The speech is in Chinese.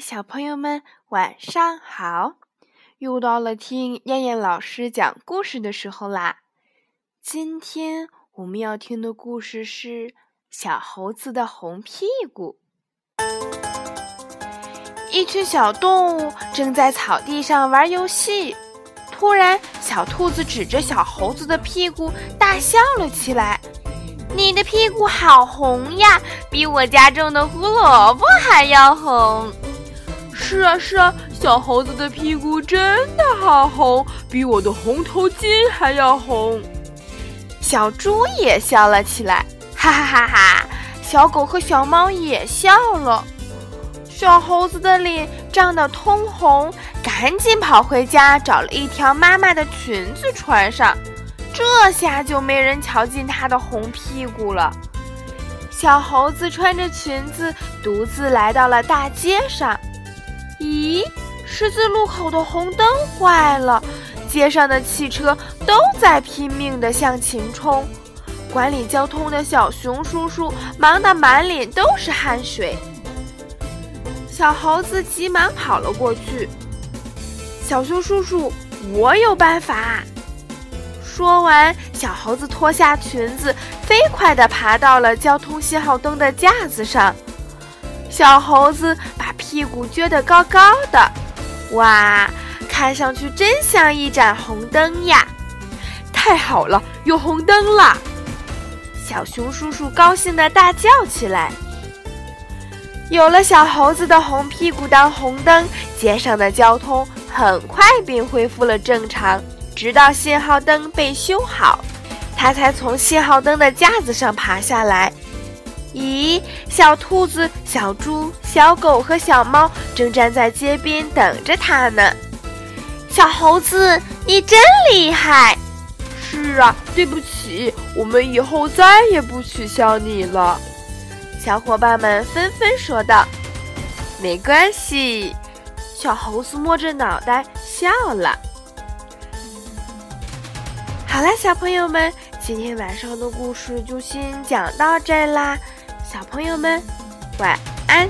小朋友们，晚上好！又到了听燕燕老师讲故事的时候啦。今天我们要听的故事是《小猴子的红屁股》。一群小动物正在草地上玩游戏，突然，小兔子指着小猴子的屁股大笑了起来：“你的屁股好红呀，比我家种的胡萝卜还要红！”是啊是啊，小猴子的屁股真的好红，比我的红头巾还要红。小猪也笑了起来，哈哈哈哈！小狗和小猫也笑了。小猴子的脸涨得通红，赶紧跑回家找了一条妈妈的裙子穿上，这下就没人瞧见他的红屁股了。小猴子穿着裙子，独自来到了大街上。咦，十字路口的红灯坏了，街上的汽车都在拼命地向前冲。管理交通的小熊叔叔忙得满脸都是汗水。小猴子急忙跑了过去：“小熊叔叔，我有办法。”说完，小猴子脱下裙子，飞快地爬到了交通信号灯的架子上。小猴子把屁股撅得高高的，哇，看上去真像一盏红灯呀！太好了，有红灯了！小熊叔叔高兴地大叫起来。有了小猴子的红屁股当红灯，街上的交通很快便恢复了正常。直到信号灯被修好，他才从信号灯的架子上爬下来。咦，小兔子、小猪、小狗和小猫正站在街边等着它呢。小猴子，你真厉害！是啊，对不起，我们以后再也不取笑你了。小伙伴们纷纷说道。没关系，小猴子摸着脑袋笑了。好啦，小朋友们，今天晚上的故事就先讲到这啦。小朋友们，晚安。